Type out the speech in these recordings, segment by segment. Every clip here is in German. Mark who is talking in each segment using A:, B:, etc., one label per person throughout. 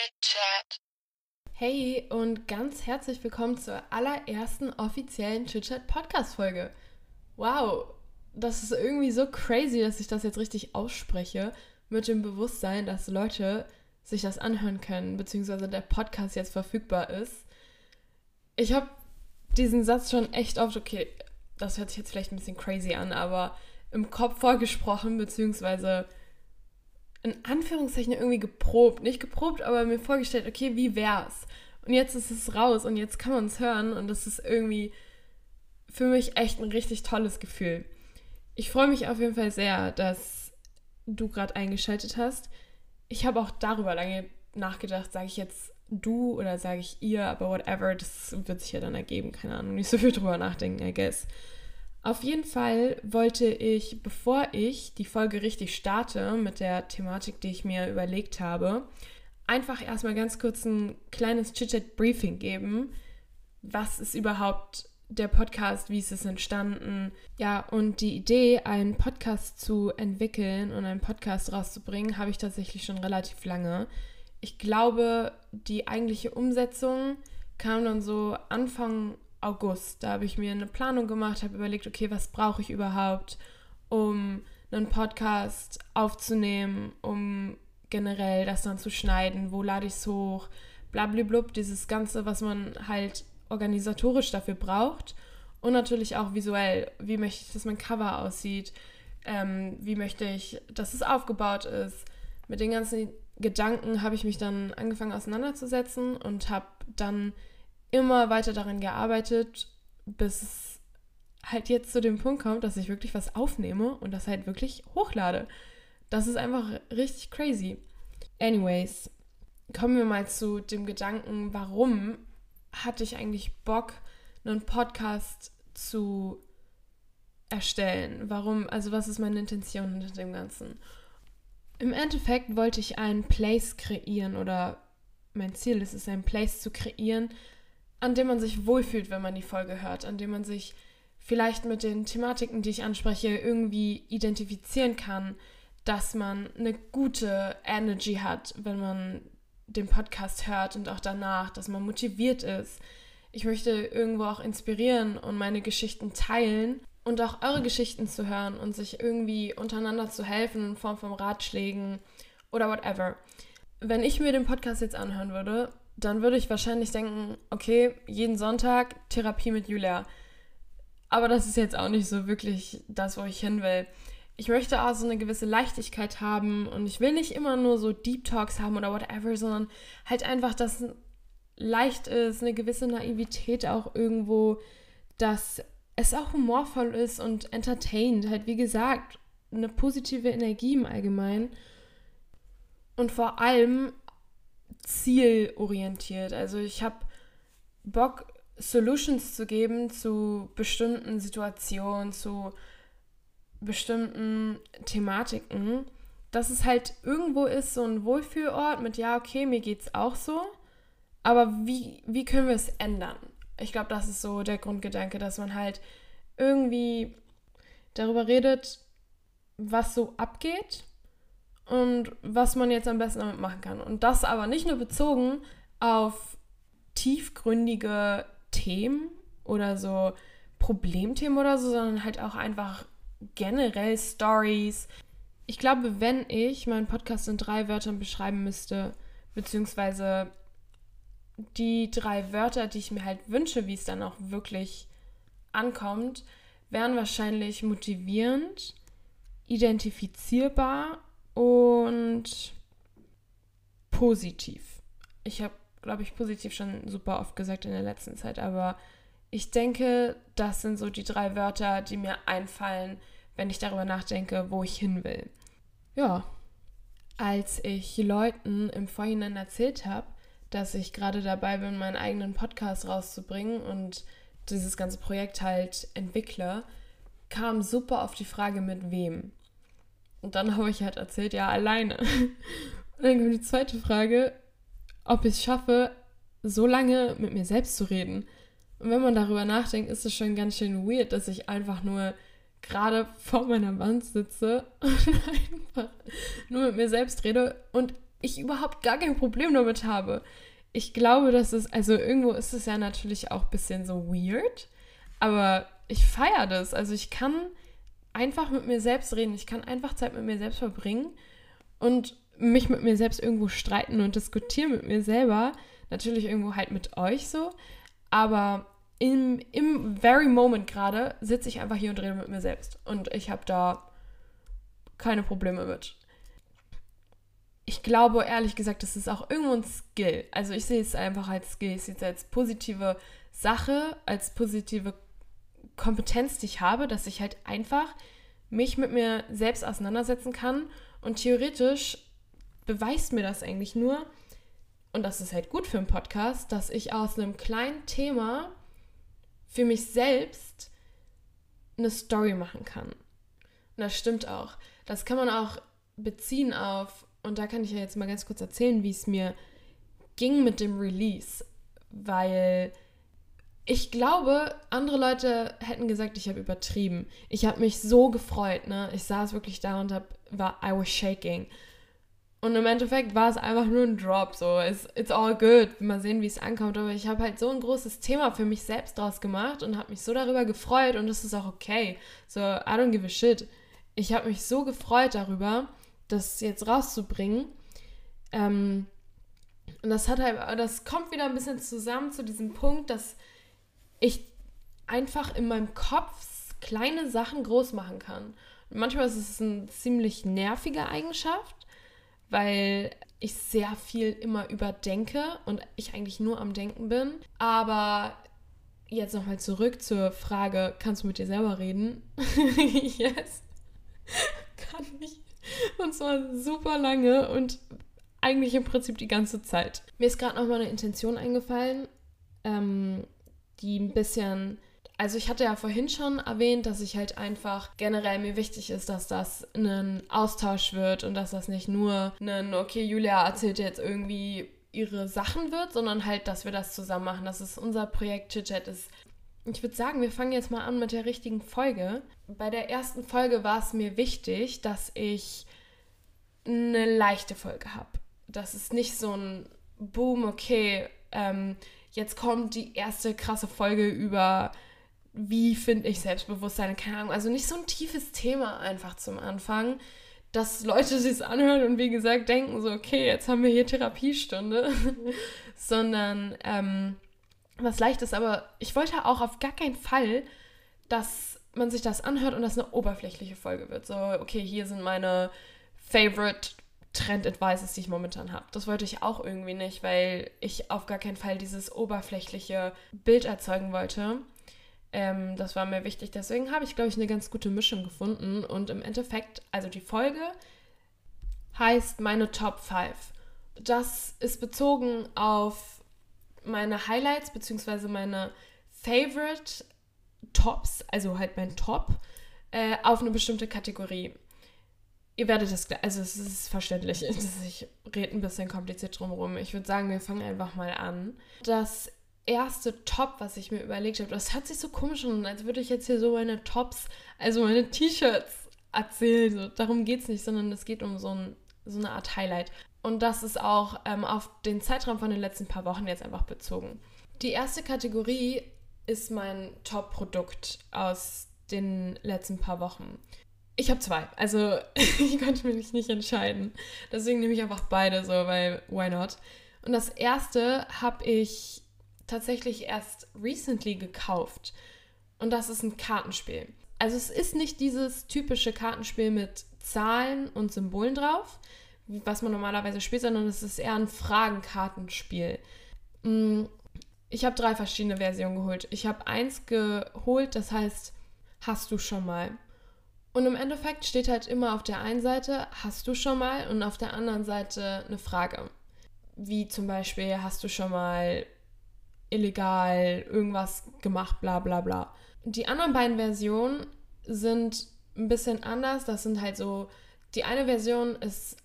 A: Chit Chat. Hey und ganz herzlich willkommen zur allerersten offiziellen Chit Chat Podcast Folge. Wow, das ist irgendwie so crazy, dass ich das jetzt richtig ausspreche, mit dem Bewusstsein, dass Leute sich das anhören können, beziehungsweise der Podcast jetzt verfügbar ist. Ich habe diesen Satz schon echt oft, okay, das hört sich jetzt vielleicht ein bisschen crazy an, aber im Kopf vorgesprochen, beziehungsweise in Anführungszeichen irgendwie geprobt. Nicht geprobt, aber mir vorgestellt, okay, wie wär's? Und jetzt ist es raus und jetzt kann man es hören und das ist irgendwie für mich echt ein richtig tolles Gefühl. Ich freue mich auf jeden Fall sehr, dass du gerade eingeschaltet hast. Ich habe auch darüber lange nachgedacht, sage ich jetzt du oder sage ich ihr, aber whatever, das wird sich ja dann ergeben, keine Ahnung, nicht so viel drüber nachdenken, I guess. Auf jeden Fall wollte ich, bevor ich die Folge richtig starte mit der Thematik, die ich mir überlegt habe, einfach erstmal ganz kurz ein kleines Chit-Chat-Briefing geben. Was ist überhaupt der Podcast, wie ist es entstanden? Ja, und die Idee, einen Podcast zu entwickeln und einen Podcast rauszubringen, habe ich tatsächlich schon relativ lange. Ich glaube, die eigentliche Umsetzung kam dann so Anfang August. Da habe ich mir eine Planung gemacht, habe überlegt, okay, was brauche ich überhaupt, um einen Podcast aufzunehmen, um generell das dann zu schneiden, wo lade ich es hoch, blablablub, dieses Ganze, was man halt organisatorisch dafür braucht und natürlich auch visuell, wie möchte ich, dass mein Cover aussieht, ähm, wie möchte ich, dass es aufgebaut ist. Mit den ganzen Gedanken habe ich mich dann angefangen auseinanderzusetzen und habe dann immer weiter daran gearbeitet, bis es halt jetzt zu dem Punkt kommt, dass ich wirklich was aufnehme und das halt wirklich hochlade. Das ist einfach richtig crazy. Anyways, kommen wir mal zu dem Gedanken, warum hatte ich eigentlich Bock, einen Podcast zu erstellen? Warum, also was ist meine Intention hinter dem Ganzen? Im Endeffekt wollte ich einen Place kreieren oder mein Ziel ist es, einen Place zu kreieren, an dem man sich wohlfühlt, wenn man die Folge hört, an dem man sich vielleicht mit den Thematiken, die ich anspreche, irgendwie identifizieren kann, dass man eine gute Energy hat, wenn man den Podcast hört und auch danach, dass man motiviert ist. Ich möchte irgendwo auch inspirieren und meine Geschichten teilen und auch eure Geschichten zu hören und sich irgendwie untereinander zu helfen in Form von Ratschlägen oder whatever. Wenn ich mir den Podcast jetzt anhören würde, dann würde ich wahrscheinlich denken, okay, jeden Sonntag Therapie mit Julia. Aber das ist jetzt auch nicht so wirklich das, wo ich hin will. Ich möchte auch so eine gewisse Leichtigkeit haben und ich will nicht immer nur so Deep Talks haben oder whatever, sondern halt einfach, dass leicht ist, eine gewisse Naivität auch irgendwo, dass es auch humorvoll ist und entertained, halt wie gesagt, eine positive Energie im Allgemeinen. Und vor allem zielorientiert. Also ich habe Bock, Solutions zu geben zu bestimmten Situationen, zu bestimmten Thematiken, dass es halt irgendwo ist, so ein Wohlfühlort mit, ja, okay, mir geht's auch so, aber wie, wie können wir es ändern? Ich glaube, das ist so der Grundgedanke, dass man halt irgendwie darüber redet, was so abgeht und was man jetzt am besten damit machen kann. Und das aber nicht nur bezogen auf tiefgründige Themen oder so Problemthemen oder so, sondern halt auch einfach generell Stories. Ich glaube, wenn ich meinen Podcast in drei Wörtern beschreiben müsste, beziehungsweise die drei Wörter, die ich mir halt wünsche, wie es dann auch wirklich ankommt, wären wahrscheinlich motivierend, identifizierbar und positiv. Ich habe, glaube ich, positiv schon super oft gesagt in der letzten Zeit, aber ich denke, das sind so die drei Wörter, die mir einfallen, wenn ich darüber nachdenke, wo ich hin will. Ja, als ich Leuten im Vorhinein erzählt habe, dass ich gerade dabei bin, meinen eigenen Podcast rauszubringen und dieses ganze Projekt halt entwickle, kam super auf die Frage, mit wem. Und dann habe ich halt erzählt, ja, alleine. Und dann kommt die zweite Frage, ob ich es schaffe, so lange mit mir selbst zu reden. Und wenn man darüber nachdenkt, ist es schon ganz schön weird, dass ich einfach nur gerade vor meiner Wand sitze und einfach nur mit mir selbst rede. Und ich überhaupt gar kein Problem damit habe. Ich glaube, dass es, also irgendwo ist es ja natürlich auch ein bisschen so weird, aber ich feiere das. Also ich kann einfach mit mir selbst reden, ich kann einfach Zeit mit mir selbst verbringen und mich mit mir selbst irgendwo streiten und diskutieren mit mir selber. Natürlich irgendwo halt mit euch so, aber im, im very moment gerade sitze ich einfach hier und rede mit mir selbst. Und ich habe da keine Probleme mit. Ich glaube, ehrlich gesagt, das ist auch irgendwo ein Skill. Also ich sehe es einfach als Skill. Ich sehe es als positive Sache, als positive Kompetenz, die ich habe, dass ich halt einfach mich mit mir selbst auseinandersetzen kann. Und theoretisch beweist mir das eigentlich nur, und das ist halt gut für einen Podcast, dass ich aus einem kleinen Thema für mich selbst eine Story machen kann. Und das stimmt auch. Das kann man auch beziehen auf, und da kann ich ja jetzt mal ganz kurz erzählen, wie es mir ging mit dem Release. Weil ich glaube, andere Leute hätten gesagt, ich habe übertrieben. Ich habe mich so gefreut, ne? Ich saß wirklich da und hab, war, I was shaking. Und im Endeffekt war es einfach nur ein Drop, so, it's, it's all good, mal sehen, wie es ankommt, aber ich habe halt so ein großes Thema für mich selbst draus gemacht und habe mich so darüber gefreut und das ist auch okay, so, I don't give a shit. Ich habe mich so gefreut darüber, das jetzt rauszubringen, ähm, und das hat halt, das kommt wieder ein bisschen zusammen zu diesem Punkt, dass ich einfach in meinem Kopf kleine Sachen groß machen kann. Manchmal ist es eine ziemlich nervige Eigenschaft, weil ich sehr viel immer überdenke und ich eigentlich nur am Denken bin. Aber jetzt nochmal zurück zur Frage, kannst du mit dir selber reden? yes, kann ich. Und zwar super lange und eigentlich im Prinzip die ganze Zeit. Mir ist gerade nochmal eine Intention eingefallen, ähm, die ein bisschen also ich hatte ja vorhin schon erwähnt, dass ich halt einfach generell mir wichtig ist, dass das ein Austausch wird und dass das nicht nur ein, okay, Julia erzählt jetzt irgendwie ihre Sachen wird, sondern halt, dass wir das zusammen machen. Das ist unser Projekt Chit-Chat ist. Ich würde sagen, wir fangen jetzt mal an mit der richtigen Folge. Bei der ersten Folge war es mir wichtig, dass ich eine leichte Folge habe. Das ist nicht so ein Boom, okay, ähm, jetzt kommt die erste krasse Folge über wie finde ich Selbstbewusstsein, keine Ahnung, also nicht so ein tiefes Thema einfach zum Anfang, dass Leute sich anhören und wie gesagt denken so, okay, jetzt haben wir hier Therapiestunde, sondern ähm, was leichtes, aber ich wollte auch auf gar keinen Fall, dass man sich das anhört und das eine oberflächliche Folge wird. So, okay, hier sind meine Favorite Trend-Advices, die ich momentan habe. Das wollte ich auch irgendwie nicht, weil ich auf gar keinen Fall dieses oberflächliche Bild erzeugen wollte. Ähm, das war mir wichtig. Deswegen habe ich, glaube ich, eine ganz gute Mischung gefunden. Und im Endeffekt, also die Folge heißt meine Top 5. Das ist bezogen auf meine Highlights bzw. meine Favorite Tops, also halt mein Top, äh, auf eine bestimmte Kategorie. Ihr werdet das, also es ist verständlich, ich rede ein bisschen kompliziert drumherum. Ich würde sagen, wir fangen einfach mal an. Das erste Top, was ich mir überlegt habe. Das hört sich so komisch an, als würde ich jetzt hier so meine Tops, also meine T-Shirts erzählen. So, darum geht es nicht, sondern es geht um so, ein, so eine Art Highlight. Und das ist auch ähm, auf den Zeitraum von den letzten paar Wochen jetzt einfach bezogen. Die erste Kategorie ist mein Top-Produkt aus den letzten paar Wochen. Ich habe zwei, also ich konnte mich nicht entscheiden. Deswegen nehme ich einfach beide so, weil why not? Und das erste habe ich tatsächlich erst recently gekauft. Und das ist ein Kartenspiel. Also es ist nicht dieses typische Kartenspiel mit Zahlen und Symbolen drauf, was man normalerweise spielt, sondern es ist eher ein Fragenkartenspiel. Mm, ich habe drei verschiedene Versionen geholt. Ich habe eins geholt, das heißt, hast du schon mal? Und im Endeffekt steht halt immer auf der einen Seite, hast du schon mal? Und auf der anderen Seite eine Frage. Wie zum Beispiel, hast du schon mal illegal irgendwas gemacht, bla bla bla. Die anderen beiden Versionen sind ein bisschen anders. Das sind halt so, die eine Version ist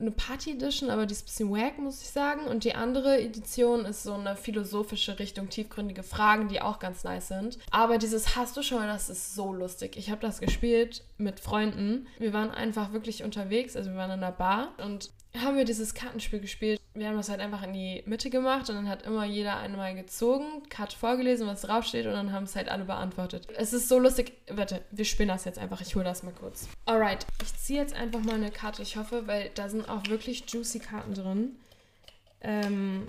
A: eine Party Edition, aber die ist ein bisschen wack, muss ich sagen. Und die andere Edition ist so eine philosophische Richtung, tiefgründige Fragen, die auch ganz nice sind. Aber dieses Hast du schon, das ist so lustig. Ich habe das gespielt mit Freunden. Wir waren einfach wirklich unterwegs, also wir waren in einer Bar und haben wir dieses Kartenspiel gespielt. Wir haben das halt einfach in die Mitte gemacht und dann hat immer jeder einmal gezogen, Karte vorgelesen, was draufsteht und dann haben es halt alle beantwortet. Es ist so lustig. Warte, wir spielen das jetzt einfach. Ich hole das mal kurz. Alright, ich ziehe jetzt einfach mal eine Karte. Ich hoffe, weil da sind auch wirklich juicy Karten drin. Ähm,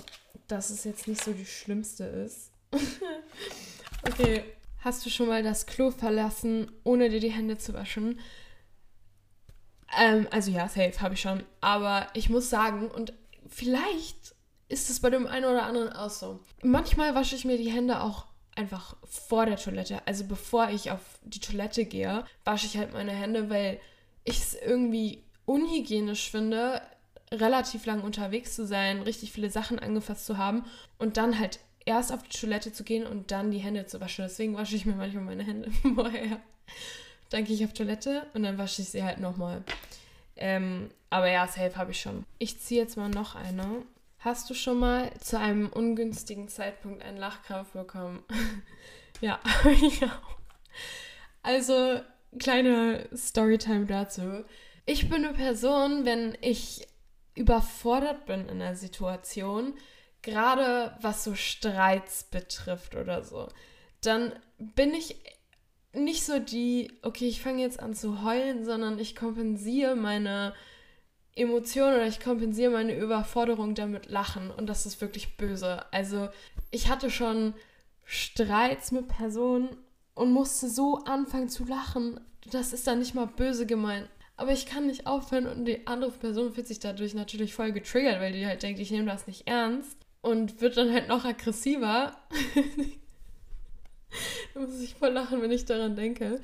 A: dass es jetzt nicht so die schlimmste ist. okay, hast du schon mal das Klo verlassen, ohne dir die Hände zu waschen? Ähm, also ja, safe habe ich schon. Aber ich muss sagen, und vielleicht ist es bei dem einen oder anderen auch so. Manchmal wasche ich mir die Hände auch einfach vor der Toilette. Also bevor ich auf die Toilette gehe, wasche ich halt meine Hände, weil ich es irgendwie unhygienisch finde, relativ lang unterwegs zu sein, richtig viele Sachen angefasst zu haben und dann halt erst auf die Toilette zu gehen und dann die Hände zu waschen. Deswegen wasche ich mir manchmal meine Hände vorher. Dann gehe ich auf Toilette und dann wasche ich sie halt nochmal. Ähm, aber ja, safe habe ich schon. Ich ziehe jetzt mal noch eine. Hast du schon mal zu einem ungünstigen Zeitpunkt einen Lachkrampf bekommen? ja, ich auch. Also, kleine Storytime dazu. Ich bin eine Person, wenn ich überfordert bin in einer Situation, gerade was so Streits betrifft oder so, dann bin ich nicht so die, okay, ich fange jetzt an zu heulen, sondern ich kompensiere meine Emotionen oder ich kompensiere meine Überforderung damit Lachen und das ist wirklich böse. Also ich hatte schon Streits mit Personen und musste so anfangen zu lachen. Das ist dann nicht mal böse gemeint. Aber ich kann nicht aufhören und die andere Person fühlt sich dadurch natürlich voll getriggert, weil die halt denkt, ich nehme das nicht ernst und wird dann halt noch aggressiver. da muss ich voll lachen, wenn ich daran denke.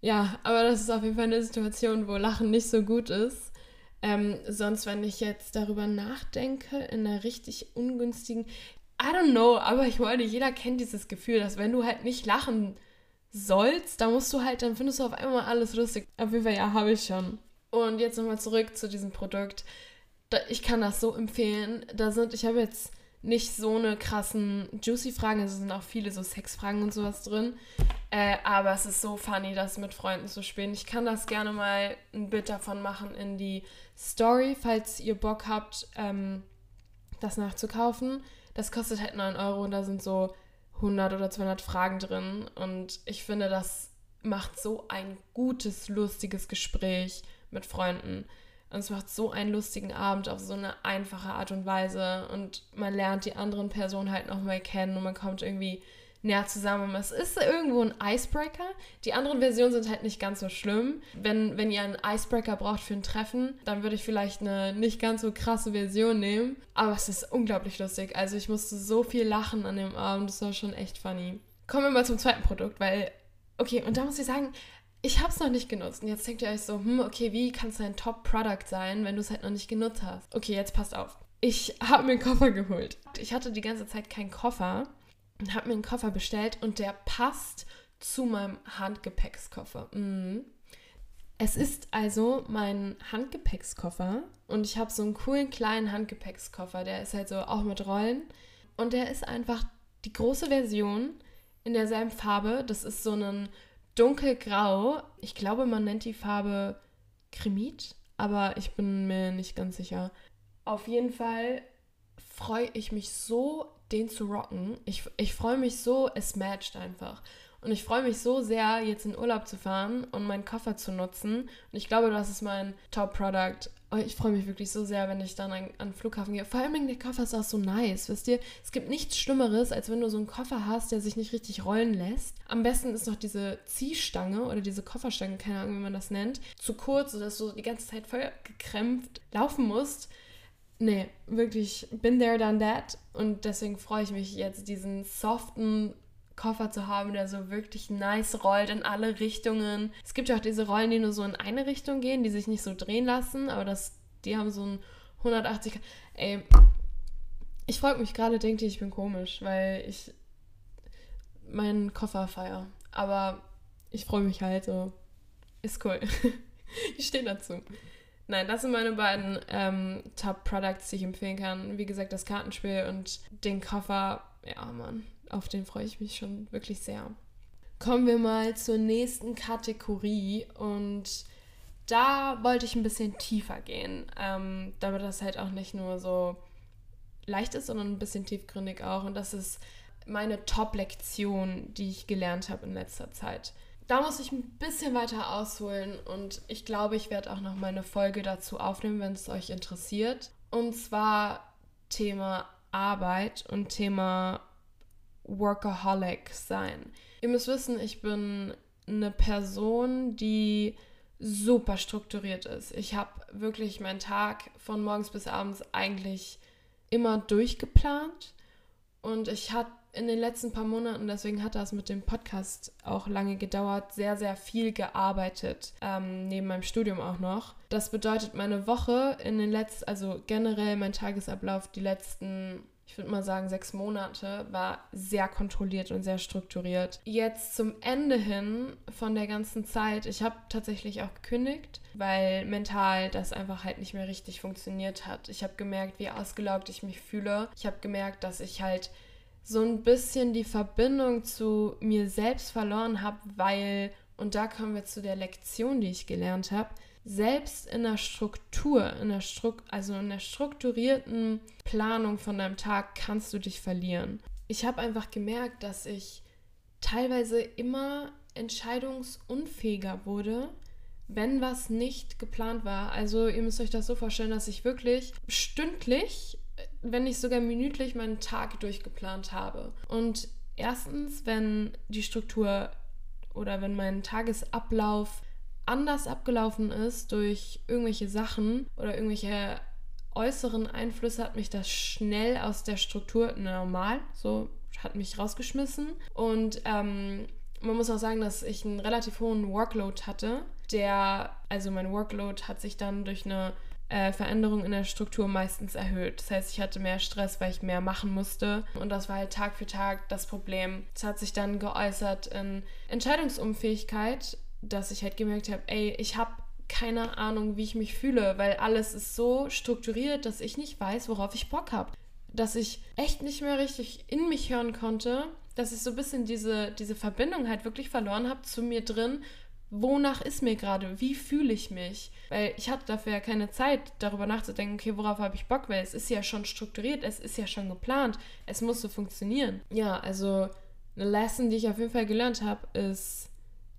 A: Ja, aber das ist auf jeden Fall eine Situation, wo Lachen nicht so gut ist. Ähm, sonst, wenn ich jetzt darüber nachdenke, in einer richtig ungünstigen. I don't know, aber ich meine, jeder kennt dieses Gefühl, dass wenn du halt nicht lachen sollst, dann musst du halt, dann findest du auf einmal alles lustig. Auf jeden Fall, ja, habe ich schon. Und jetzt nochmal zurück zu diesem Produkt. ich kann das so empfehlen. Da sind, ich habe jetzt nicht so eine krassen Juicy-Fragen, es sind auch viele so Sexfragen und sowas drin. Äh, aber es ist so funny, das mit Freunden zu spielen. Ich kann das gerne mal ein Bild davon machen in die Story, falls ihr Bock habt, ähm, das nachzukaufen. Das kostet halt 9 Euro und da sind so 100 oder 200 Fragen drin. Und ich finde, das macht so ein gutes, lustiges Gespräch mit Freunden. Und es macht so einen lustigen Abend auf so eine einfache Art und Weise. Und man lernt die anderen Personen halt nochmal kennen und man kommt irgendwie näher zusammen. Es ist irgendwo ein Icebreaker. Die anderen Versionen sind halt nicht ganz so schlimm. Wenn, wenn ihr einen Icebreaker braucht für ein Treffen, dann würde ich vielleicht eine nicht ganz so krasse Version nehmen. Aber es ist unglaublich lustig. Also ich musste so viel lachen an dem Abend. Das war schon echt funny. Kommen wir mal zum zweiten Produkt, weil, okay, und da muss ich sagen, ich habe es noch nicht genutzt. Und jetzt denkt ihr euch so, hm, okay, wie kann es ein Top-Product sein, wenn du es halt noch nicht genutzt hast? Okay, jetzt passt auf. Ich habe mir einen Koffer geholt. Ich hatte die ganze Zeit keinen Koffer und habe mir einen Koffer bestellt und der passt zu meinem Handgepäckskoffer. Mhm. Es ist also mein Handgepäckskoffer und ich habe so einen coolen kleinen Handgepäckskoffer, der ist halt so auch mit Rollen und der ist einfach die große Version in derselben Farbe. Das ist so ein dunkelgrau. Ich glaube, man nennt die Farbe Kremit, aber ich bin mir nicht ganz sicher. Auf jeden Fall freue ich mich so, den zu rocken. Ich, ich freue mich so, es matcht einfach. Und ich freue mich so sehr, jetzt in Urlaub zu fahren und meinen Koffer zu nutzen. Und ich glaube, das ist mein Top-Product ich freue mich wirklich so sehr, wenn ich dann an, an den Flughafen gehe. Vor allem der Koffer ist auch so nice, wisst ihr? Es gibt nichts Schlimmeres, als wenn du so einen Koffer hast, der sich nicht richtig rollen lässt. Am besten ist noch diese Ziehstange oder diese Kofferstange, keine Ahnung, wie man das nennt, zu kurz, sodass du die ganze Zeit voll gekrämpft laufen musst. Nee, wirklich, bin there, done that. Und deswegen freue ich mich jetzt, diesen soften Koffer zu haben, der so wirklich nice rollt in alle Richtungen. Es gibt ja auch diese Rollen, die nur so in eine Richtung gehen, die sich nicht so drehen lassen, aber das, die haben so ein 180. Ey, ich freue mich gerade, denkt ihr, ich bin komisch, weil ich meinen Koffer feiere. Aber ich freue mich halt so. Ist cool. ich stehe dazu. Nein, das sind meine beiden ähm, Top-Products, die ich empfehlen kann. Wie gesagt, das Kartenspiel und den Koffer. Ja, Mann, auf den freue ich mich schon wirklich sehr. Kommen wir mal zur nächsten Kategorie und da wollte ich ein bisschen tiefer gehen, ähm, damit das halt auch nicht nur so leicht ist, sondern ein bisschen tiefgründig auch. Und das ist meine Top-Lektion, die ich gelernt habe in letzter Zeit. Da muss ich ein bisschen weiter ausholen und ich glaube, ich werde auch noch mal eine Folge dazu aufnehmen, wenn es euch interessiert. Und zwar Thema Arbeit und Thema Workaholic sein. Ihr müsst wissen, ich bin eine Person, die super strukturiert ist. Ich habe wirklich meinen Tag von morgens bis abends eigentlich immer durchgeplant und ich hatte in den letzten paar Monaten, deswegen hat das mit dem Podcast auch lange gedauert, sehr, sehr viel gearbeitet, ähm, neben meinem Studium auch noch. Das bedeutet, meine Woche in den letzten, also generell mein Tagesablauf die letzten ich würde mal sagen, sechs Monate, war sehr kontrolliert und sehr strukturiert. Jetzt zum Ende hin von der ganzen Zeit, ich habe tatsächlich auch gekündigt, weil mental das einfach halt nicht mehr richtig funktioniert hat. Ich habe gemerkt, wie ausgelaugt ich mich fühle. Ich habe gemerkt, dass ich halt so ein bisschen die Verbindung zu mir selbst verloren habe, weil, und da kommen wir zu der Lektion, die ich gelernt habe, selbst in der Struktur, in der Stru also in der strukturierten Planung von deinem Tag kannst du dich verlieren. Ich habe einfach gemerkt, dass ich teilweise immer entscheidungsunfähiger wurde, wenn was nicht geplant war. Also ihr müsst euch das so vorstellen, dass ich wirklich stündlich, wenn nicht sogar minütlich meinen Tag durchgeplant habe. Und erstens, wenn die Struktur oder wenn mein Tagesablauf anders abgelaufen ist durch irgendwelche Sachen oder irgendwelche äußeren Einflüsse, hat mich das schnell aus der Struktur normal, so hat mich rausgeschmissen. Und ähm, man muss auch sagen, dass ich einen relativ hohen Workload hatte. Der, also mein Workload hat sich dann durch eine äh, Veränderung in der Struktur meistens erhöht. Das heißt, ich hatte mehr Stress, weil ich mehr machen musste. Und das war halt Tag für Tag das Problem. Es hat sich dann geäußert in Entscheidungsunfähigkeit dass ich halt gemerkt habe, ey, ich habe keine Ahnung, wie ich mich fühle, weil alles ist so strukturiert, dass ich nicht weiß, worauf ich Bock habe. Dass ich echt nicht mehr richtig in mich hören konnte, dass ich so ein bisschen diese, diese Verbindung halt wirklich verloren habe zu mir drin. Wonach ist mir gerade? Wie fühle ich mich? Weil ich hatte dafür ja keine Zeit, darüber nachzudenken, okay, worauf habe ich Bock, weil es ist ja schon strukturiert, es ist ja schon geplant, es muss so funktionieren. Ja, also eine Lesson, die ich auf jeden Fall gelernt habe, ist,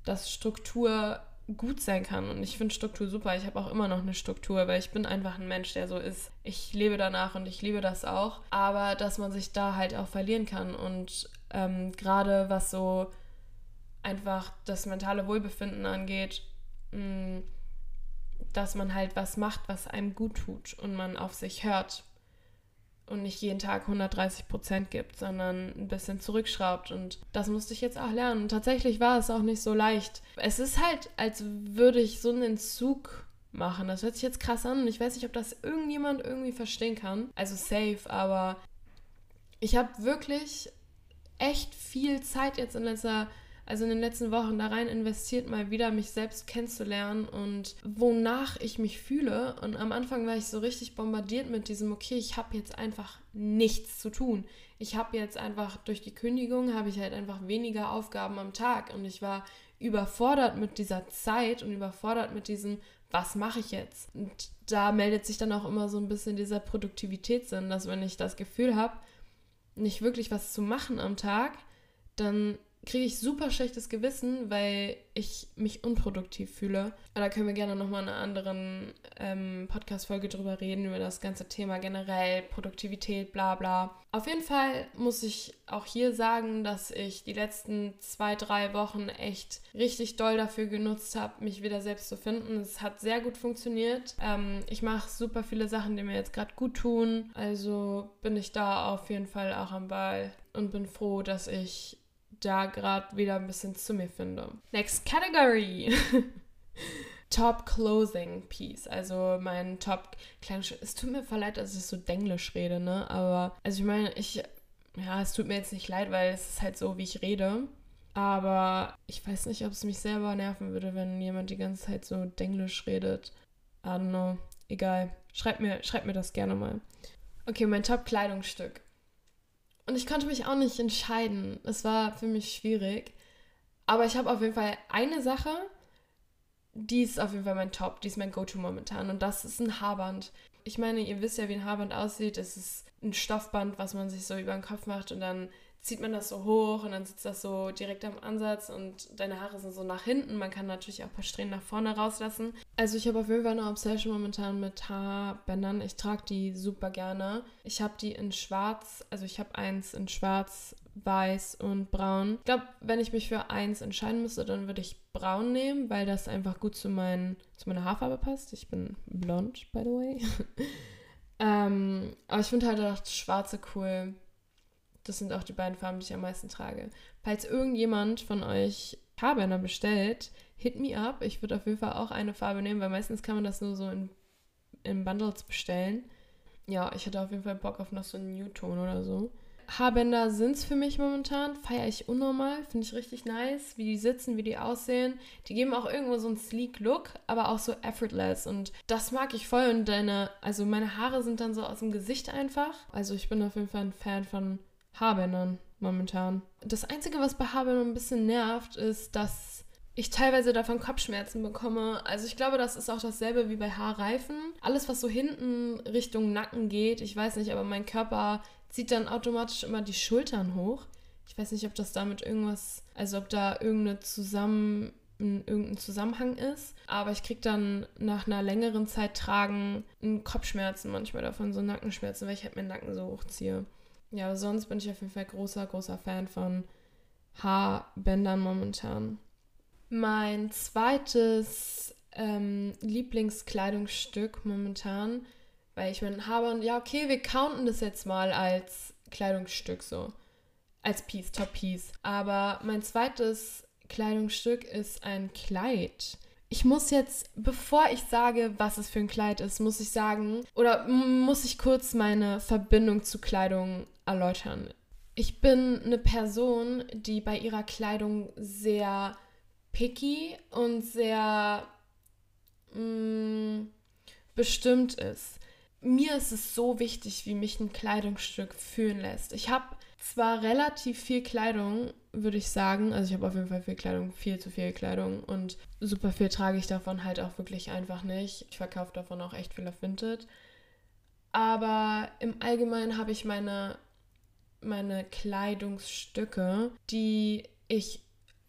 A: dass Struktur gut sein kann. Und ich finde Struktur super. Ich habe auch immer noch eine Struktur, weil ich bin einfach ein Mensch, der so ist. Ich lebe danach und ich liebe das auch. Aber dass man sich da halt auch verlieren kann. Und ähm, gerade was so einfach das mentale Wohlbefinden angeht, mh, mm, dass man halt was macht, was einem gut tut und man auf sich hört und nicht jeden Tag 130 Prozent gibt, sondern ein bisschen zurückschraubt. Und das musste ich jetzt auch lernen. Und tatsächlich war es auch nicht so leicht. Es ist halt, als würde ich so einen Entzug machen. Das hört sich jetzt krass an und ich weiß nicht, ob das irgendjemand irgendwie verstehen kann. Also safe, aber ich habe wirklich echt viel Zeit jetzt in letzter also in den letzten Wochen da rein investiert, mal wieder mich selbst kennenzulernen und wonach ich mich fühle. Und am Anfang war ich so richtig bombardiert mit diesem, okay, ich habe jetzt einfach nichts zu tun. Ich habe jetzt einfach durch die Kündigung, habe ich halt einfach weniger Aufgaben am Tag und ich war überfordert mit dieser Zeit und überfordert mit diesem, was mache ich jetzt? Und da meldet sich dann auch immer so ein bisschen dieser Produktivitätssinn, dass wenn ich das Gefühl habe, nicht wirklich was zu machen am Tag, dann kriege ich super schlechtes Gewissen, weil ich mich unproduktiv fühle. Aber da können wir gerne nochmal in einer anderen ähm, Podcast-Folge drüber reden, über das ganze Thema generell, Produktivität, bla bla. Auf jeden Fall muss ich auch hier sagen, dass ich die letzten zwei, drei Wochen echt richtig doll dafür genutzt habe, mich wieder selbst zu finden. Es hat sehr gut funktioniert. Ähm, ich mache super viele Sachen, die mir jetzt gerade gut tun. Also bin ich da auf jeden Fall auch am Ball und bin froh, dass ich da gerade wieder ein bisschen zu mir finde. Next Category. Top Clothing Piece. Also mein Top Kleidungsstück. Es tut mir voll leid, dass ich so denglisch rede, ne? Aber, also ich meine, ich, ja, es tut mir jetzt nicht leid, weil es ist halt so, wie ich rede. Aber ich weiß nicht, ob es mich selber nerven würde, wenn jemand die ganze Zeit so denglisch redet. I don't know. Egal. Schreibt mir, schreibt mir das gerne mal. Okay, mein Top Kleidungsstück. Und ich konnte mich auch nicht entscheiden. Es war für mich schwierig. Aber ich habe auf jeden Fall eine Sache, die ist auf jeden Fall mein Top, die ist mein Go-To momentan. Und das ist ein Haarband. Ich meine, ihr wisst ja, wie ein Haarband aussieht. Es ist ein Stoffband, was man sich so über den Kopf macht und dann zieht man das so hoch und dann sitzt das so direkt am Ansatz und deine Haare sind so nach hinten. Man kann natürlich auch ein paar Strähnen nach vorne rauslassen. Also ich habe auf jeden Fall eine Obsession momentan mit Haarbändern. Ich trage die super gerne. Ich habe die in schwarz, also ich habe eins in schwarz, weiß und braun. Ich glaube, wenn ich mich für eins entscheiden müsste, dann würde ich braun nehmen, weil das einfach gut zu, mein, zu meiner Haarfarbe passt. Ich bin blond, by the way. ähm, aber ich finde halt auch Schwarze cool das sind auch die beiden Farben, die ich am meisten trage. Falls irgendjemand von euch Haarbänder bestellt, hit me up. Ich würde auf jeden Fall auch eine Farbe nehmen, weil meistens kann man das nur so in, in Bundles bestellen. Ja, ich hätte auf jeden Fall Bock auf noch so einen Newton oder so. Haarbänder sind es für mich momentan. Feiere ich unnormal. Finde ich richtig nice, wie die sitzen, wie die aussehen. Die geben auch irgendwo so einen sleek Look, aber auch so effortless. Und das mag ich voll. Und deine, also meine Haare sind dann so aus dem Gesicht einfach. Also ich bin auf jeden Fall ein Fan von Haarbändern momentan. Das Einzige, was bei Haarbändern ein bisschen nervt, ist, dass ich teilweise davon Kopfschmerzen bekomme. Also ich glaube, das ist auch dasselbe wie bei Haarreifen. Alles, was so hinten Richtung Nacken geht, ich weiß nicht, aber mein Körper zieht dann automatisch immer die Schultern hoch. Ich weiß nicht, ob das damit irgendwas, also ob da irgendeine zusammen irgendein Zusammenhang ist. Aber ich kriege dann nach einer längeren Zeit tragen Kopfschmerzen manchmal davon, so Nackenschmerzen, weil ich halt meinen Nacken so hochziehe. Ja, sonst bin ich auf jeden Fall großer, großer Fan von Haarbändern momentan. Mein zweites ähm, Lieblingskleidungsstück momentan, weil ich mein Haarband, ja, okay, wir counten das jetzt mal als Kleidungsstück so. Als Piece, Top Piece. Aber mein zweites Kleidungsstück ist ein Kleid ich muss jetzt, bevor ich sage, was es für ein Kleid ist, muss ich sagen, oder muss ich kurz meine Verbindung zu Kleidung erläutern. Ich bin eine Person, die bei ihrer Kleidung sehr picky und sehr mh, mm, bestimmt ist. Mir ist es so wichtig, wie mich ein Kleidungsstück fühlen lässt. Ich habe zwar relativ viel Kleidung, würde ich sagen. Also ich habe auf jeden Fall viel Kleidung, viel zu viel Kleidung und super viel trage ich davon halt auch wirklich einfach nicht. Ich verkaufe davon auch echt viel auf Vinted. Aber im Allgemeinen habe ich meine, meine Kleidungsstücke, die ich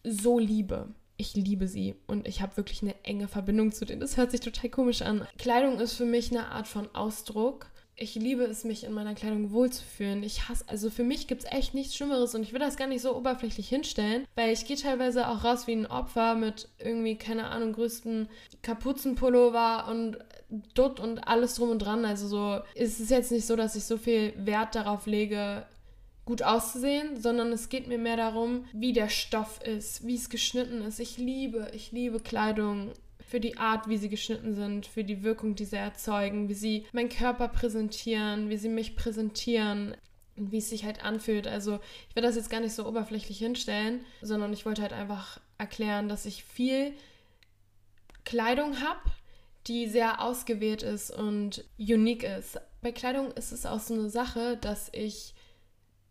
A: so liebe. Ich liebe sie und ich habe wirklich eine enge Verbindung zu denen. Das hört sich total komisch an. Kleidung ist für mich eine Art von Ausdruck ich liebe es, mich in meiner Kleidung wohlzufühlen. Ich hasse, also für mich gibt es echt nichts Schlimmeres und ich will das gar nicht so oberflächlich hinstellen, weil ich gehe teilweise auch raus wie ein Opfer mit irgendwie, keine Ahnung, größten Kapuzenpullover und Dutt und alles drum und dran. Also so ist es jetzt nicht so, dass ich so viel Wert darauf lege, gut auszusehen, sondern es geht mir mehr darum, wie der Stoff ist, wie es geschnitten ist. Ich liebe, ich liebe Kleidung für die Art, wie sie geschnitten sind, für die Wirkung, die sie erzeugen, wie sie meinen Körper präsentieren, wie sie mich präsentieren und wie es sich halt anfühlt. Also ich werde das jetzt gar nicht so oberflächlich hinstellen, sondern ich wollte halt einfach erklären, dass ich viel Kleidung habe, die sehr ausgewählt ist und unique ist. Bei Kleidung ist es auch so eine Sache, dass ich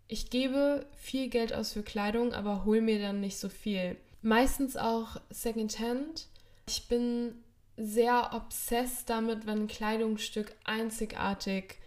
A: ich gebe viel Geld aus für Kleidung, aber hole mir dann nicht so viel. Meistens auch Secondhand ich bin sehr obsessed damit, wenn ein Kleidungsstück einzigartig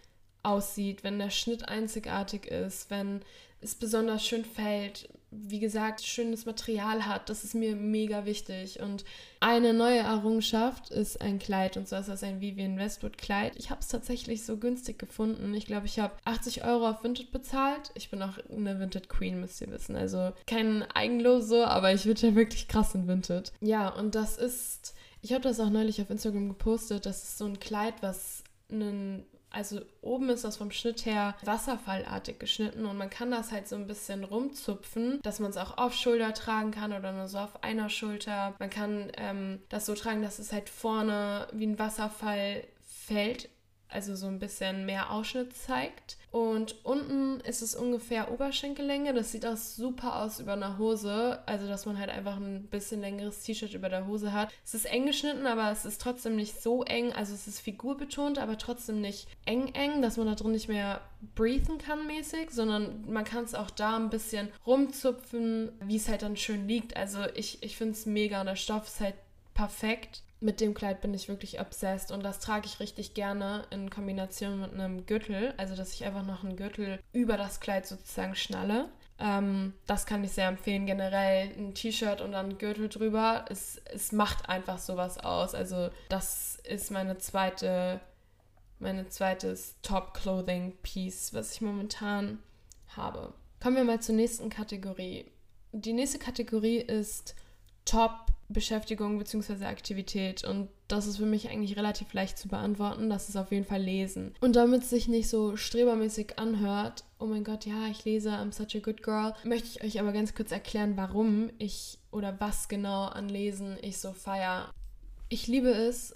A: aussieht, wenn der Schnitt einzigartig ist, wenn es besonders schön fällt, wie gesagt, schönes Material hat. Das ist mir mega wichtig. Und eine neue Errungenschaft ist ein Kleid. Und zwar ist das ein Vivian Westwood Kleid. Ich habe es tatsächlich so günstig gefunden. Ich glaube, ich habe 80 Euro auf Vinted bezahlt. Ich bin auch eine Vinted Queen, müsst ihr wissen. Also kein Eigenlos so, aber ich bin ja wirklich krass in Vinted. Ja, und das ist. Ich habe das auch neulich auf Instagram gepostet. Das ist so ein Kleid, was einen also oben ist das vom Schnitt her wasserfallartig geschnitten und man kann das halt so ein bisschen rumzupfen, dass man es auch auf Schulter tragen kann oder nur so auf einer Schulter. Man kann ähm, das so tragen, dass es halt vorne wie ein Wasserfall fällt also so ein bisschen mehr Ausschnitt zeigt. Und unten ist es ungefähr Oberschenkellänge. Das sieht auch super aus über einer Hose. Also, dass man halt einfach ein bisschen längeres T-Shirt über der Hose hat. Es ist eng geschnitten, aber es ist trotzdem nicht so eng. Also, es ist figurbetont, aber trotzdem nicht eng eng, dass man da drin nicht mehr breathen kann mäßig, sondern man kann es auch da ein bisschen rumzupfen, wie es halt dann schön liegt. Also, ich, ich finde es mega. Und der Stoff ist halt perfekt. Mit dem Kleid bin ich wirklich obsessed und das trage ich richtig gerne in Kombination mit einem Gürtel. Also, dass ich einfach noch einen Gürtel über das Kleid sozusagen schnalle. Ähm, das kann ich sehr empfehlen. Generell ein T-Shirt und dann ein Gürtel drüber. Es, es macht einfach sowas aus. Also, das ist meine zweite, meine zweites Top-Clothing-Piece, was ich momentan habe. Kommen wir mal zur nächsten Kategorie. Die nächste Kategorie ist Top-Beschäftigung bzw. Aktivität. Und das ist für mich eigentlich relativ leicht zu beantworten. Das ist auf jeden Fall Lesen. Und damit es sich nicht so strebermäßig anhört, oh mein Gott, ja, ich lese, I'm such a good girl, möchte ich euch aber ganz kurz erklären, warum ich oder was genau an Lesen ich so feier. Ich liebe es,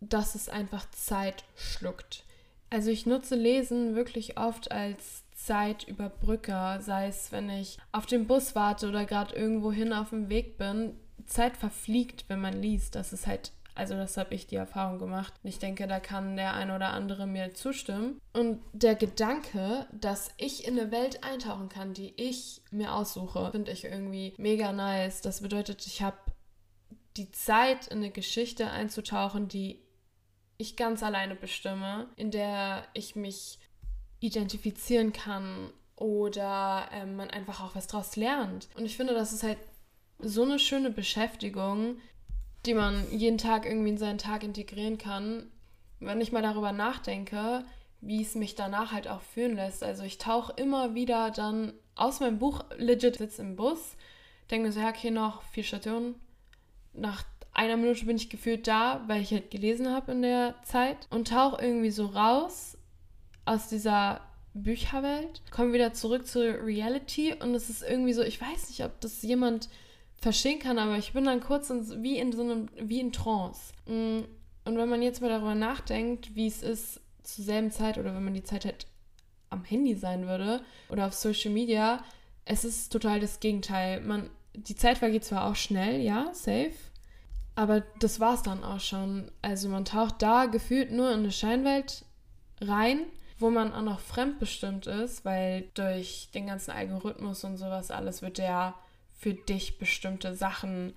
A: dass es einfach Zeit schluckt. Also ich nutze Lesen wirklich oft als Zeitüberbrücker, sei es, wenn ich auf den Bus warte oder gerade irgendwo hin auf dem Weg bin. Zeit verfliegt, wenn man liest. Das ist halt, also das habe ich die Erfahrung gemacht. Ich denke, da kann der ein oder andere mir zustimmen. Und der Gedanke, dass ich in eine Welt eintauchen kann, die ich mir aussuche, finde ich irgendwie mega nice. Das bedeutet, ich habe die Zeit in eine Geschichte einzutauchen, die ich ganz alleine bestimme, in der ich mich identifizieren kann oder ähm, man einfach auch was draus lernt. Und ich finde, das ist halt so eine schöne Beschäftigung, die man jeden Tag irgendwie in seinen Tag integrieren kann. Wenn ich mal darüber nachdenke, wie es mich danach halt auch fühlen lässt. Also ich tauche immer wieder dann aus meinem Buch legit sitze im Bus, denke mir so, ja, okay, noch vier Stationen. Nach einer Minute bin ich gefühlt da, weil ich halt gelesen habe in der Zeit und tauche irgendwie so raus aus dieser Bücherwelt, komme wieder zurück zur Reality und es ist irgendwie so, ich weiß nicht, ob das jemand verstehen kann, aber ich bin dann kurz in, wie in so einem, wie in Trance. Mm, und wenn man jetzt mal darüber nachdenkt, wie es ist zur selben Zeit oder wenn man die Zeit halt am Handy sein würde oder auf Social Media, es ist total das Gegenteil. Man, die Zeit vergeht zwar auch schnell, ja, safe, aber das war es dann auch schon. Also man taucht da gefühlt nur in eine Scheinwelt rein wo man auch noch fremdbestimmt ist, weil durch den ganzen Algorithmus und sowas alles wird ja für dich bestimmte Sachen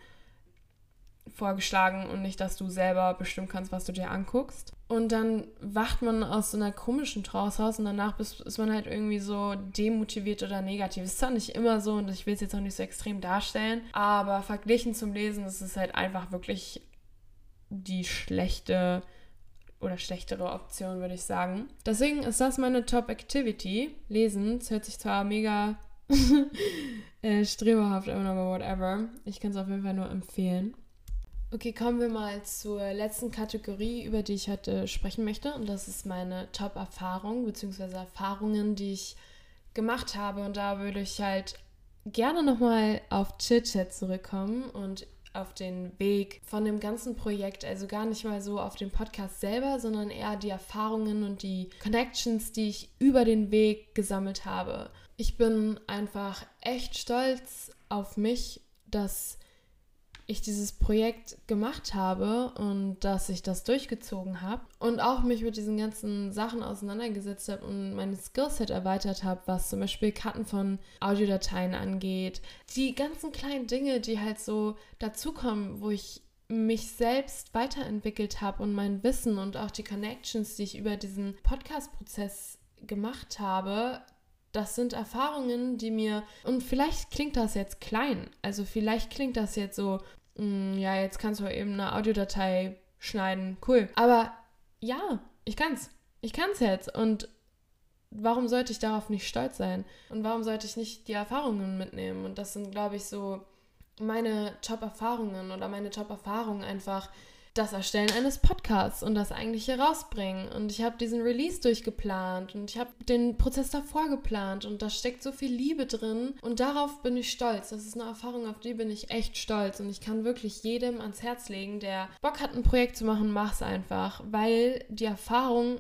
A: vorgeschlagen und nicht, dass du selber bestimmen kannst, was du dir anguckst. Und dann wacht man aus so einer komischen Trance raus und danach ist man halt irgendwie so demotiviert oder negativ. Ist zwar nicht immer so und ich will es jetzt auch nicht so extrem darstellen, aber verglichen zum Lesen ist es halt einfach wirklich die schlechte oder schlechtere Option, würde ich sagen. Deswegen ist das meine Top-Activity. Lesen, es hört sich zwar mega äh, streberhaft an, aber whatever. Ich kann es auf jeden Fall nur empfehlen. Okay, kommen wir mal zur letzten Kategorie, über die ich heute sprechen möchte. Und das ist meine Top-Erfahrung, beziehungsweise Erfahrungen, die ich gemacht habe. Und da würde ich halt gerne nochmal auf Chit-Chat zurückkommen und auf den Weg von dem ganzen Projekt, also gar nicht mal so auf den Podcast selber, sondern eher die Erfahrungen und die Connections, die ich über den Weg gesammelt habe. Ich bin einfach echt stolz auf mich, dass ich dieses Projekt gemacht habe und dass ich das durchgezogen habe und auch mich mit diesen ganzen Sachen auseinandergesetzt habe und mein Skillset erweitert habe, was zum Beispiel Karten von Audiodateien angeht. Die ganzen kleinen Dinge, die halt so dazukommen, wo ich mich selbst weiterentwickelt habe und mein Wissen und auch die Connections, die ich über diesen Podcast-Prozess gemacht habe, das sind Erfahrungen, die mir, und vielleicht klingt das jetzt klein, also vielleicht klingt das jetzt so, mh, mm, ja, jetzt kannst du eben eine Audiodatei schneiden, cool. Aber ja, ich kann's. Ich kann's jetzt. Und warum sollte ich darauf nicht stolz sein? Und warum sollte ich nicht die Erfahrungen mitnehmen? Und das sind, glaube ich, so meine Top-Erfahrungen oder meine Top-Erfahrungen einfach das Erstellen eines Podcasts und das eigentliche rausbringen. Und ich habe diesen Release durchgeplant und ich habe den Prozess davor geplant und da steckt so viel Liebe drin und darauf bin ich stolz. Das ist eine Erfahrung, auf die bin ich echt stolz und ich kann wirklich jedem ans Herz legen, der Bock hat, ein Projekt zu machen, mach's einfach, weil die Erfahrung,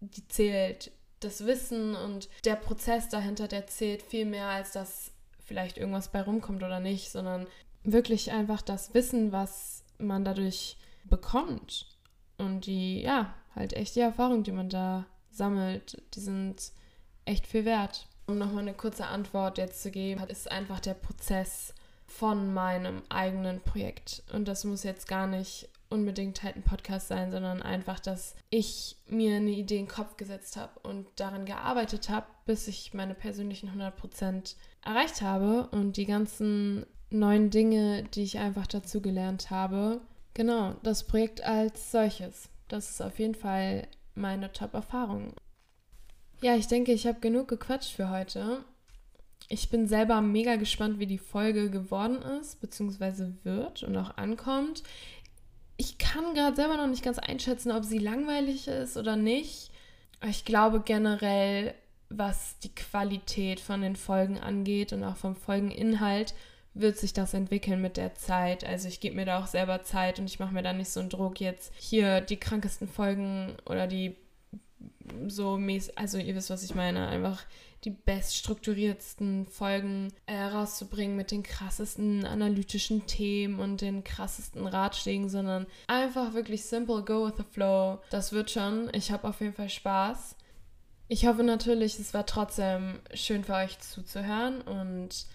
A: die zählt. Das Wissen und der Prozess dahinter, der zählt viel mehr, als dass vielleicht irgendwas bei rumkommt oder nicht, sondern wirklich einfach das Wissen, was man dadurch bekommt. Und die, ja, halt echt die Erfahrungen, die man da sammelt, die sind echt viel wert. Um nochmal eine kurze Antwort jetzt zu geben, ist einfach der Prozess von meinem eigenen Projekt. Und das muss jetzt gar nicht unbedingt halt ein Podcast sein, sondern einfach, dass ich mir eine Idee in den Kopf gesetzt habe und daran gearbeitet habe, bis ich meine persönlichen 100% erreicht habe und die ganzen neuen Dinge, die ich einfach dazu gelernt habe. Genau, das Projekt als solches. Das ist auf jeden Fall meine Top-Erfahrung. Ja, ich denke, ich habe genug gequatscht für heute. Ich bin selber mega gespannt, wie die Folge geworden ist, beziehungsweise wird und auch ankommt. Ich kann gerade selber noch nicht ganz einschätzen, ob sie langweilig ist oder nicht. Ich glaube generell, was die Qualität von den Folgen angeht und auch vom Folgeninhalt, wird sich das entwickeln mit der Zeit. Also ich gebe mir da auch selber Zeit und ich mache mir da nicht so einen Druck, jetzt hier die krankesten Folgen oder die so mäßig, also ihr wisst, was ich meine, einfach die beststrukturiertsten Folgen äh, rauszubringen mit den krassesten analytischen Themen und den krassesten Ratschlägen, sondern einfach wirklich simple, go with the flow. Das wird schon. Ich habe auf jeden Fall Spaß. Ich hoffe natürlich, es war trotzdem schön für euch zuzuhören und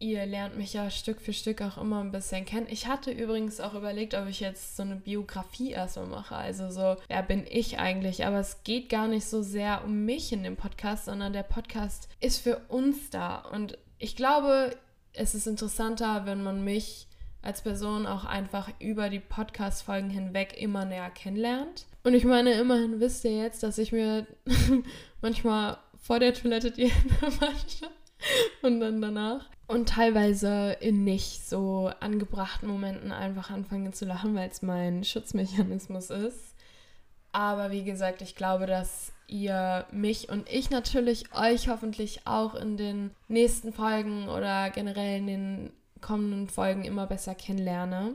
A: ihr lernt mich ja Stück für Stück auch immer ein bisschen kennen. Ich hatte übrigens auch überlegt, ob ich jetzt so eine Biografie erstmal mache. Also so, wer bin ich eigentlich? Aber es geht gar nicht so sehr um mich in dem Podcast, sondern der Podcast ist für uns da. Und ich glaube, es ist interessanter, wenn man mich als Person auch einfach über die Podcast-Folgen hinweg immer näher kennenlernt. Und ich meine, immerhin wisst ihr jetzt, dass ich mir manchmal vor der Toilette die Hände wasche und dann danach. Und teilweise in nicht so angebrachten Momenten einfach anfangen zu lachen, weil es mein Schutzmechanismus ist. Aber wie gesagt, ich glaube, dass ihr mich und ich natürlich euch hoffentlich auch in den nächsten Folgen oder generell in den kommenden Folgen immer besser kennenlerne.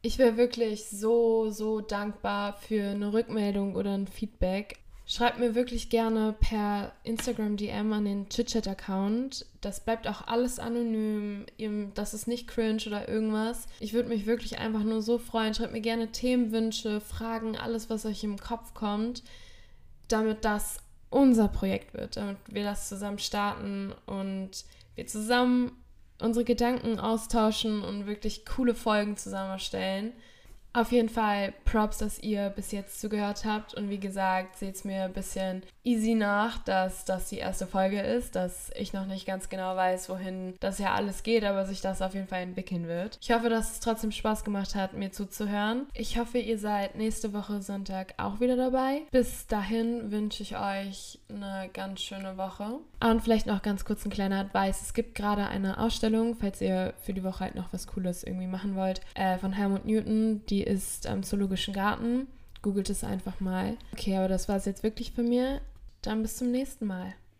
A: Ich wäre wirklich so, so dankbar für eine Rückmeldung oder ein Feedback. Schreibt mir wirklich gerne per Instagram DM an den ChitChat-Account. Das bleibt auch alles anonym. Das ist nicht cringe oder irgendwas. Ich würde mich wirklich einfach nur so freuen. Schreibt mir gerne Themenwünsche, Fragen, alles, was euch im Kopf kommt, damit das unser Projekt wird, damit wir das zusammen starten und wir zusammen unsere Gedanken austauschen und wirklich coole Folgen zusammen erstellen. Auf jeden Fall Props, dass ihr bis jetzt zugehört habt. Und wie gesagt, seht es mir ein bisschen easy nach, dass das die erste Folge ist, dass ich noch nicht ganz genau weiß, wohin das ja alles geht, aber sich das auf jeden Fall entwickeln wird. Ich hoffe, dass es trotzdem Spaß gemacht hat, mir zuzuhören. Ich hoffe, ihr seid nächste Woche Sonntag auch wieder dabei. Bis dahin wünsche ich euch eine ganz schöne Woche. Und vielleicht noch ganz kurz ein kleiner Advice. Es gibt gerade eine Ausstellung, falls ihr für die Woche halt noch was Cooles irgendwie machen wollt, äh, von Helmut Newton. Die ist am Zoologischen Garten. Googelt es einfach mal. Okay, aber das war es jetzt wirklich von mir. Dann bis zum nächsten Mal.